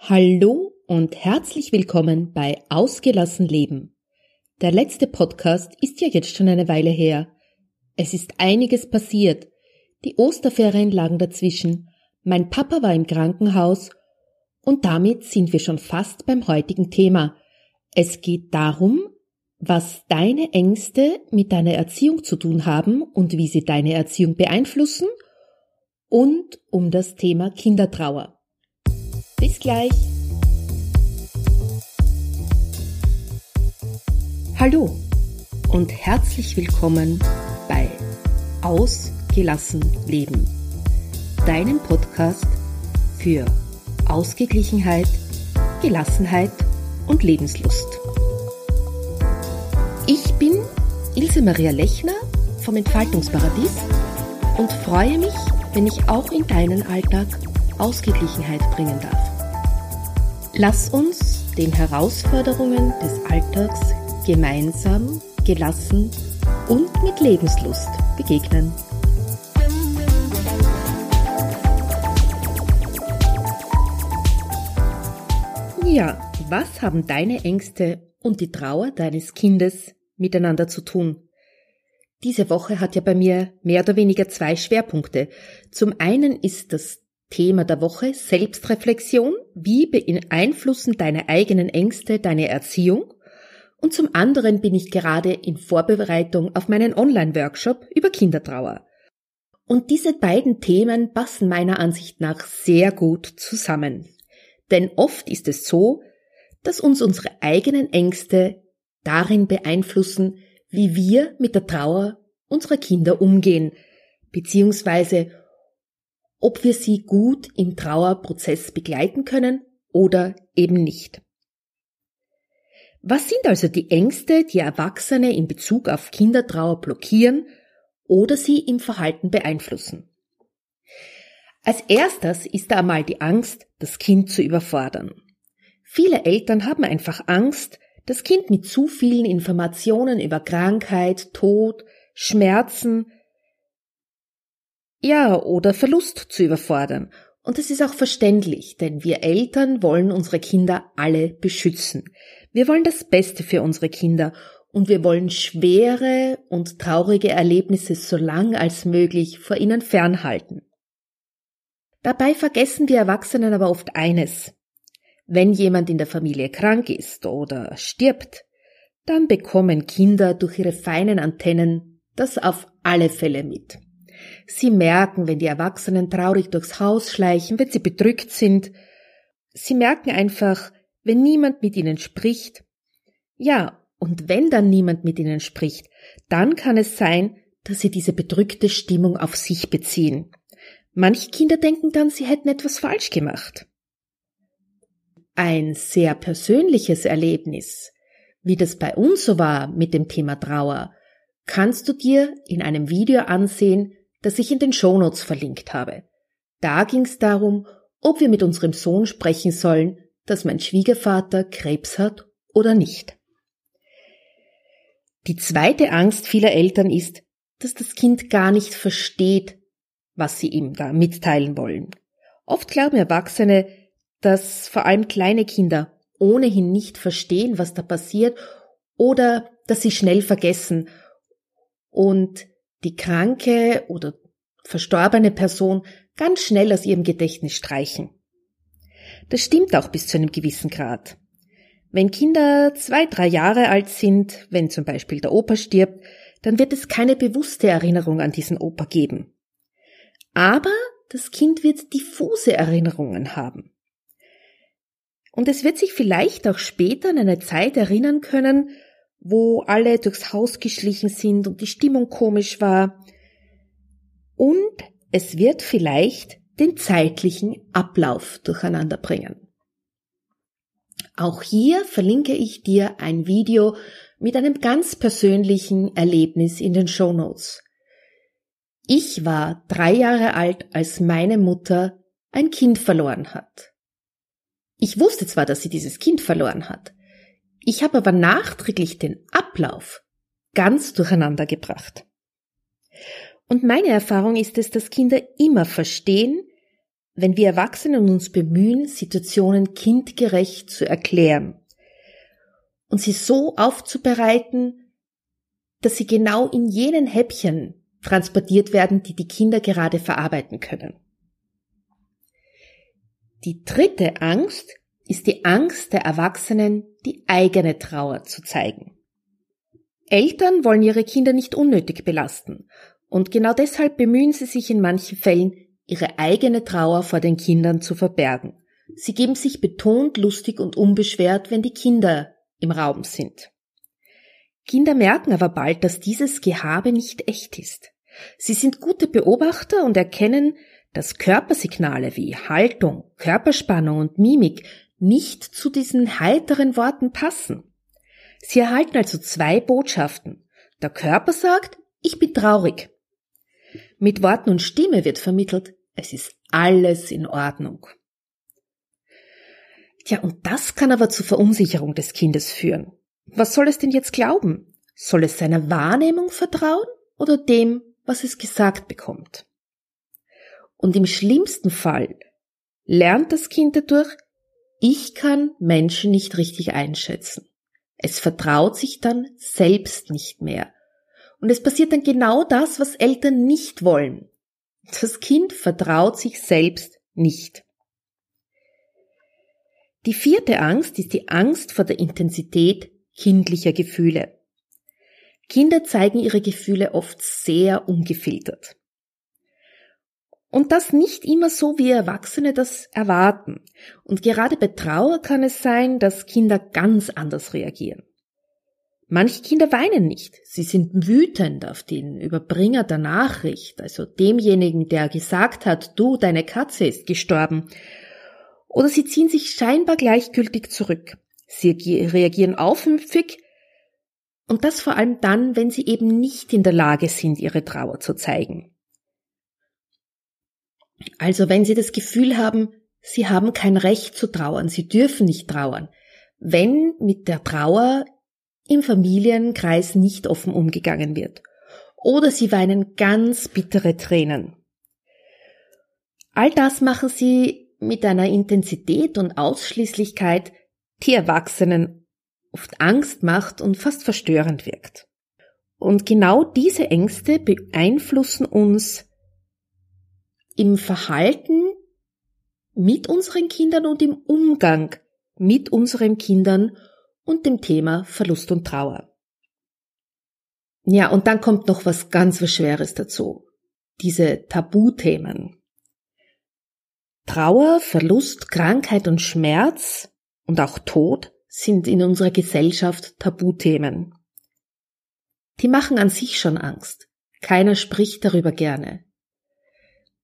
Hallo und herzlich willkommen bei Ausgelassen Leben. Der letzte Podcast ist ja jetzt schon eine Weile her. Es ist einiges passiert. Die Osterferien lagen dazwischen, mein Papa war im Krankenhaus und damit sind wir schon fast beim heutigen Thema. Es geht darum, was deine Ängste mit deiner Erziehung zu tun haben und wie sie deine Erziehung beeinflussen und um das Thema Kindertrauer. Bis gleich. Hallo und herzlich willkommen bei Ausgelassen Leben, deinem Podcast für Ausgeglichenheit, Gelassenheit und Lebenslust. Ich bin Ilse Maria Lechner vom Entfaltungsparadies und freue mich, wenn ich auch in deinen Alltag Ausgeglichenheit bringen darf. Lass uns den Herausforderungen des Alltags gemeinsam, gelassen und mit Lebenslust begegnen. Ja, was haben deine Ängste und die Trauer deines Kindes miteinander zu tun? Diese Woche hat ja bei mir mehr oder weniger zwei Schwerpunkte. Zum einen ist das Thema der Woche Selbstreflexion. Wie beeinflussen deine eigenen Ängste deine Erziehung? Und zum anderen bin ich gerade in Vorbereitung auf meinen Online-Workshop über Kindertrauer. Und diese beiden Themen passen meiner Ansicht nach sehr gut zusammen. Denn oft ist es so, dass uns unsere eigenen Ängste darin beeinflussen, wie wir mit der Trauer unserer Kinder umgehen, beziehungsweise ob wir sie gut im Trauerprozess begleiten können oder eben nicht. Was sind also die Ängste, die Erwachsene in Bezug auf Kindertrauer blockieren oder sie im Verhalten beeinflussen? Als erstes ist da einmal die Angst, das Kind zu überfordern. Viele Eltern haben einfach Angst, das Kind mit zu vielen Informationen über Krankheit, Tod, Schmerzen, ja, oder Verlust zu überfordern. Und es ist auch verständlich, denn wir Eltern wollen unsere Kinder alle beschützen. Wir wollen das Beste für unsere Kinder und wir wollen schwere und traurige Erlebnisse so lang als möglich vor ihnen fernhalten. Dabei vergessen wir Erwachsenen aber oft eines. Wenn jemand in der Familie krank ist oder stirbt, dann bekommen Kinder durch ihre feinen Antennen das auf alle Fälle mit. Sie merken, wenn die Erwachsenen traurig durchs Haus schleichen, wenn sie bedrückt sind. Sie merken einfach, wenn niemand mit ihnen spricht. Ja, und wenn dann niemand mit ihnen spricht, dann kann es sein, dass sie diese bedrückte Stimmung auf sich beziehen. Manche Kinder denken dann, sie hätten etwas falsch gemacht. Ein sehr persönliches Erlebnis, wie das bei uns so war mit dem Thema Trauer, kannst du dir in einem Video ansehen, das ich in den Shownotes verlinkt habe. Da ging es darum, ob wir mit unserem Sohn sprechen sollen, dass mein Schwiegervater Krebs hat oder nicht. Die zweite Angst vieler Eltern ist, dass das Kind gar nicht versteht, was sie ihm da mitteilen wollen. Oft glauben Erwachsene, dass vor allem kleine Kinder ohnehin nicht verstehen, was da passiert, oder dass sie schnell vergessen und die kranke oder verstorbene Person ganz schnell aus ihrem Gedächtnis streichen. Das stimmt auch bis zu einem gewissen Grad. Wenn Kinder zwei, drei Jahre alt sind, wenn zum Beispiel der Opa stirbt, dann wird es keine bewusste Erinnerung an diesen Opa geben. Aber das Kind wird diffuse Erinnerungen haben. Und es wird sich vielleicht auch später an eine Zeit erinnern können, wo alle durchs Haus geschlichen sind und die Stimmung komisch war. Und es wird vielleicht den zeitlichen Ablauf durcheinander bringen. Auch hier verlinke ich dir ein Video mit einem ganz persönlichen Erlebnis in den Show Notes. Ich war drei Jahre alt, als meine Mutter ein Kind verloren hat. Ich wusste zwar, dass sie dieses Kind verloren hat, ich habe aber nachträglich den Ablauf ganz durcheinander gebracht. Und meine Erfahrung ist es, dass Kinder immer verstehen, wenn wir Erwachsenen uns bemühen, Situationen kindgerecht zu erklären und sie so aufzubereiten, dass sie genau in jenen Häppchen transportiert werden, die die Kinder gerade verarbeiten können. Die dritte Angst ist die Angst der Erwachsenen, die eigene Trauer zu zeigen. Eltern wollen ihre Kinder nicht unnötig belasten und genau deshalb bemühen sie sich in manchen Fällen, ihre eigene Trauer vor den Kindern zu verbergen. Sie geben sich betont lustig und unbeschwert, wenn die Kinder im Raum sind. Kinder merken aber bald, dass dieses Gehabe nicht echt ist. Sie sind gute Beobachter und erkennen, dass Körpersignale wie Haltung, Körperspannung und Mimik nicht zu diesen heiteren Worten passen. Sie erhalten also zwei Botschaften. Der Körper sagt, ich bin traurig. Mit Worten und Stimme wird vermittelt, es ist alles in Ordnung. Tja, und das kann aber zur Verunsicherung des Kindes führen. Was soll es denn jetzt glauben? Soll es seiner Wahrnehmung vertrauen oder dem, was es gesagt bekommt? Und im schlimmsten Fall lernt das Kind dadurch, ich kann Menschen nicht richtig einschätzen. Es vertraut sich dann selbst nicht mehr. Und es passiert dann genau das, was Eltern nicht wollen. Das Kind vertraut sich selbst nicht. Die vierte Angst ist die Angst vor der Intensität kindlicher Gefühle. Kinder zeigen ihre Gefühle oft sehr ungefiltert. Und das nicht immer so, wie Erwachsene das erwarten. Und gerade bei Trauer kann es sein, dass Kinder ganz anders reagieren. Manche Kinder weinen nicht. Sie sind wütend auf den Überbringer der Nachricht, also demjenigen, der gesagt hat, du, deine Katze ist gestorben. Oder sie ziehen sich scheinbar gleichgültig zurück. Sie reagieren aufmüpfig und das vor allem dann, wenn sie eben nicht in der Lage sind, ihre Trauer zu zeigen. Also wenn Sie das Gefühl haben, Sie haben kein Recht zu trauern, Sie dürfen nicht trauern, wenn mit der Trauer im Familienkreis nicht offen umgegangen wird. Oder Sie weinen ganz bittere Tränen. All das machen Sie mit einer Intensität und Ausschließlichkeit, die Erwachsenen oft Angst macht und fast verstörend wirkt. Und genau diese Ängste beeinflussen uns im Verhalten mit unseren Kindern und im Umgang mit unseren Kindern und dem Thema Verlust und Trauer. Ja, und dann kommt noch was ganz was Schweres dazu. Diese Tabuthemen. Trauer, Verlust, Krankheit und Schmerz und auch Tod sind in unserer Gesellschaft Tabuthemen. Die machen an sich schon Angst. Keiner spricht darüber gerne.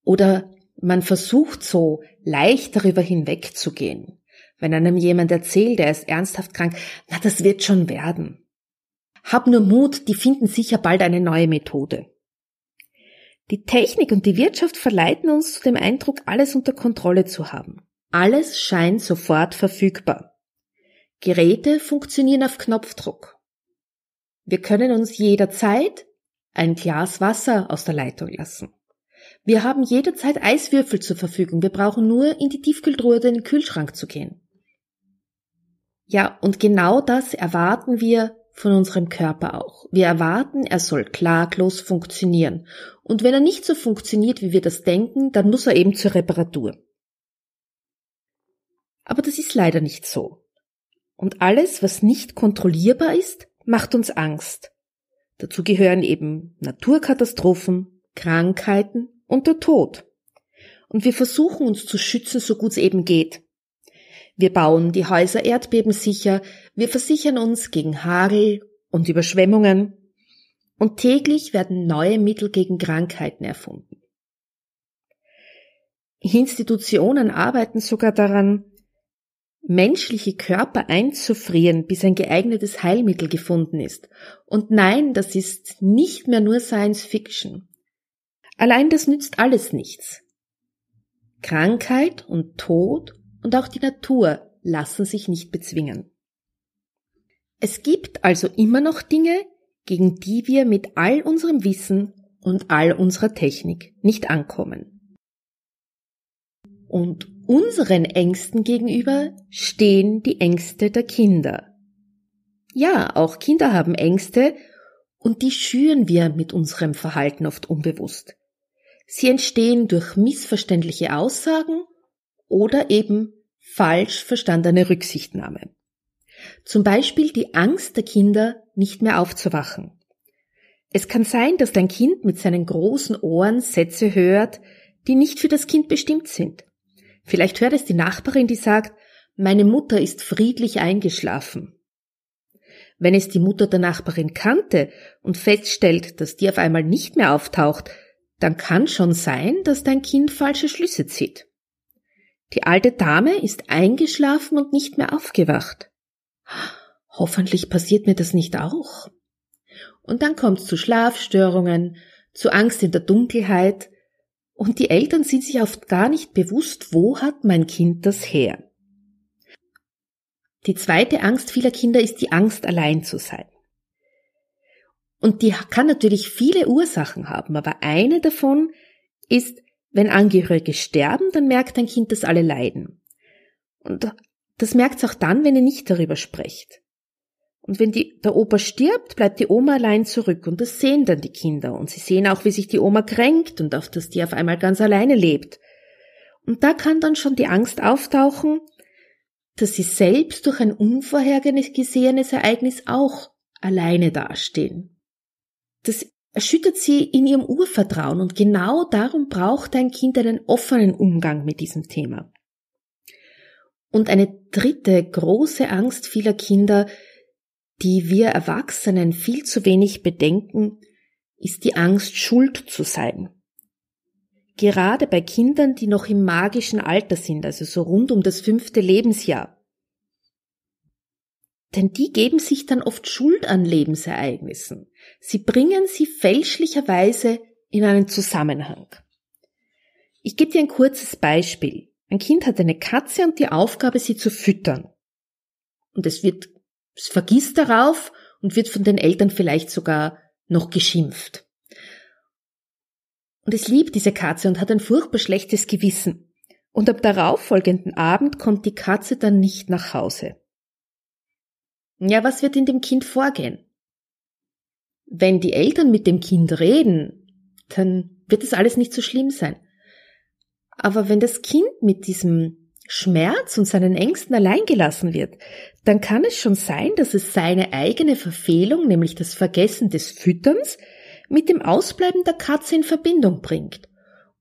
Oder man versucht so leicht darüber hinwegzugehen. Wenn einem jemand erzählt, er ist ernsthaft krank, na, das wird schon werden. Hab nur Mut, die finden sicher bald eine neue Methode. Die Technik und die Wirtschaft verleiten uns zu dem Eindruck, alles unter Kontrolle zu haben. Alles scheint sofort verfügbar. Geräte funktionieren auf Knopfdruck. Wir können uns jederzeit ein Glas Wasser aus der Leitung lassen. Wir haben jederzeit Eiswürfel zur Verfügung. Wir brauchen nur in die Tiefkühltruhe oder in den Kühlschrank zu gehen. Ja, und genau das erwarten wir von unserem Körper auch. Wir erwarten, er soll klaglos funktionieren. Und wenn er nicht so funktioniert, wie wir das denken, dann muss er eben zur Reparatur. Aber das ist leider nicht so. Und alles, was nicht kontrollierbar ist, macht uns Angst. Dazu gehören eben Naturkatastrophen, Krankheiten und der Tod. Und wir versuchen uns zu schützen, so gut es eben geht. Wir bauen die Häuser erdbebensicher, wir versichern uns gegen Hagel und Überschwemmungen und täglich werden neue Mittel gegen Krankheiten erfunden. Institutionen arbeiten sogar daran, menschliche Körper einzufrieren, bis ein geeignetes Heilmittel gefunden ist. Und nein, das ist nicht mehr nur Science Fiction. Allein das nützt alles nichts. Krankheit und Tod und auch die Natur lassen sich nicht bezwingen. Es gibt also immer noch Dinge, gegen die wir mit all unserem Wissen und all unserer Technik nicht ankommen. Und unseren Ängsten gegenüber stehen die Ängste der Kinder. Ja, auch Kinder haben Ängste und die schüren wir mit unserem Verhalten oft unbewusst. Sie entstehen durch missverständliche Aussagen oder eben falsch verstandene Rücksichtnahme. Zum Beispiel die Angst der Kinder, nicht mehr aufzuwachen. Es kann sein, dass dein Kind mit seinen großen Ohren Sätze hört, die nicht für das Kind bestimmt sind. Vielleicht hört es die Nachbarin, die sagt, meine Mutter ist friedlich eingeschlafen. Wenn es die Mutter der Nachbarin kannte und feststellt, dass die auf einmal nicht mehr auftaucht, dann kann schon sein, dass dein Kind falsche Schlüsse zieht. Die alte Dame ist eingeschlafen und nicht mehr aufgewacht. Hoffentlich passiert mir das nicht auch. Und dann kommt es zu Schlafstörungen, zu Angst in der Dunkelheit, und die Eltern sind sich oft gar nicht bewusst, wo hat mein Kind das her. Die zweite Angst vieler Kinder ist die Angst, allein zu sein. Und die kann natürlich viele Ursachen haben, aber eine davon ist, wenn Angehörige sterben, dann merkt ein Kind, dass alle leiden. Und das merkt es auch dann, wenn ihr nicht darüber sprecht. Und wenn die, der Opa stirbt, bleibt die Oma allein zurück und das sehen dann die Kinder und sie sehen auch, wie sich die Oma kränkt und auf dass die auf einmal ganz alleine lebt. Und da kann dann schon die Angst auftauchen, dass sie selbst durch ein unvorhergesehenes Ereignis auch alleine dastehen. Das erschüttert sie in ihrem Urvertrauen und genau darum braucht ein Kind einen offenen Umgang mit diesem Thema. Und eine dritte große Angst vieler Kinder die wir Erwachsenen viel zu wenig bedenken, ist die Angst, schuld zu sein. Gerade bei Kindern, die noch im magischen Alter sind, also so rund um das fünfte Lebensjahr. Denn die geben sich dann oft Schuld an Lebensereignissen. Sie bringen sie fälschlicherweise in einen Zusammenhang. Ich gebe dir ein kurzes Beispiel. Ein Kind hat eine Katze und die Aufgabe, sie zu füttern. Und es wird es vergisst darauf und wird von den Eltern vielleicht sogar noch geschimpft. Und es liebt diese Katze und hat ein furchtbar schlechtes Gewissen. Und am darauffolgenden Abend kommt die Katze dann nicht nach Hause. Ja, was wird in dem Kind vorgehen? Wenn die Eltern mit dem Kind reden, dann wird das alles nicht so schlimm sein. Aber wenn das Kind mit diesem Schmerz und seinen Ängsten allein gelassen wird, dann kann es schon sein, dass es seine eigene Verfehlung, nämlich das Vergessen des Fütterns, mit dem Ausbleiben der Katze in Verbindung bringt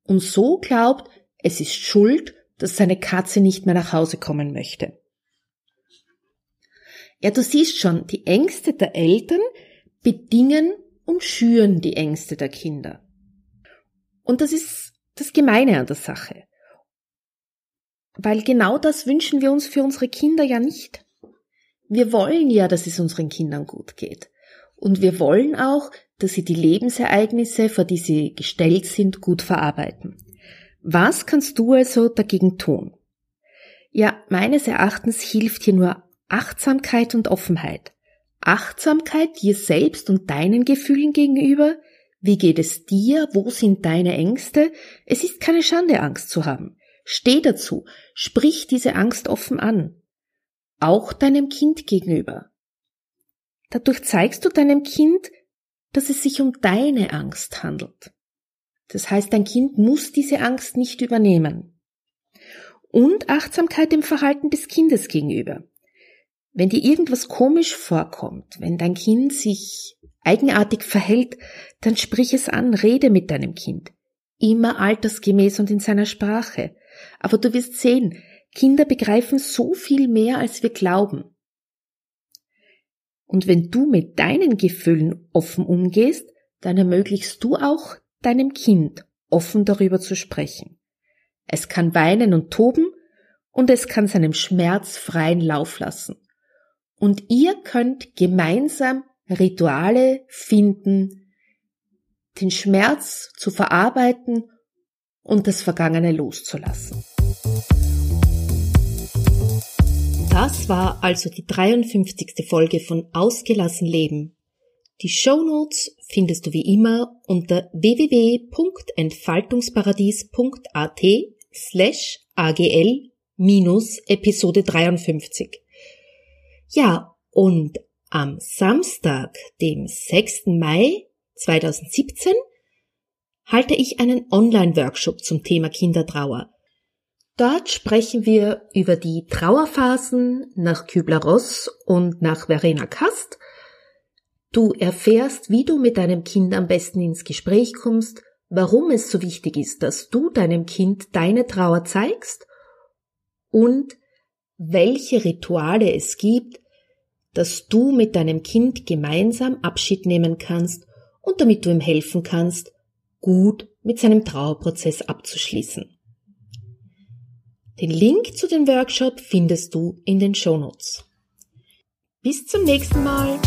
und so glaubt, es ist schuld, dass seine Katze nicht mehr nach Hause kommen möchte. Ja, du siehst schon, die Ängste der Eltern bedingen und schüren die Ängste der Kinder. Und das ist das Gemeine an der Sache. Weil genau das wünschen wir uns für unsere Kinder ja nicht. Wir wollen ja, dass es unseren Kindern gut geht. Und wir wollen auch, dass sie die Lebensereignisse, vor die sie gestellt sind, gut verarbeiten. Was kannst du also dagegen tun? Ja, meines Erachtens hilft hier nur Achtsamkeit und Offenheit. Achtsamkeit dir selbst und deinen Gefühlen gegenüber. Wie geht es dir? Wo sind deine Ängste? Es ist keine Schande, Angst zu haben. Steh dazu, sprich diese Angst offen an, auch deinem Kind gegenüber. Dadurch zeigst du deinem Kind, dass es sich um deine Angst handelt. Das heißt, dein Kind muss diese Angst nicht übernehmen. Und Achtsamkeit im Verhalten des Kindes gegenüber. Wenn dir irgendwas komisch vorkommt, wenn dein Kind sich eigenartig verhält, dann sprich es an, rede mit deinem Kind. Immer altersgemäß und in seiner Sprache. Aber du wirst sehen, Kinder begreifen so viel mehr, als wir glauben. Und wenn du mit deinen Gefühlen offen umgehst, dann ermöglichst du auch deinem Kind offen darüber zu sprechen. Es kann weinen und toben und es kann seinem Schmerz freien Lauf lassen. Und ihr könnt gemeinsam Rituale finden, den Schmerz zu verarbeiten und das Vergangene loszulassen. Das war also die 53. Folge von Ausgelassen Leben. Die Show Notes findest du wie immer unter www.entfaltungsparadies.at slash AGL minus Episode 53. Ja, und am Samstag, dem 6. Mai 2017, halte ich einen Online-Workshop zum Thema Kindertrauer. Dort sprechen wir über die Trauerphasen nach Kübler-Ross und nach Verena Kast. Du erfährst, wie du mit deinem Kind am besten ins Gespräch kommst, warum es so wichtig ist, dass du deinem Kind deine Trauer zeigst und welche Rituale es gibt, dass du mit deinem Kind gemeinsam Abschied nehmen kannst und damit du ihm helfen kannst, gut mit seinem Trauerprozess abzuschließen. Den Link zu dem Workshop findest du in den Shownotes. Bis zum nächsten Mal.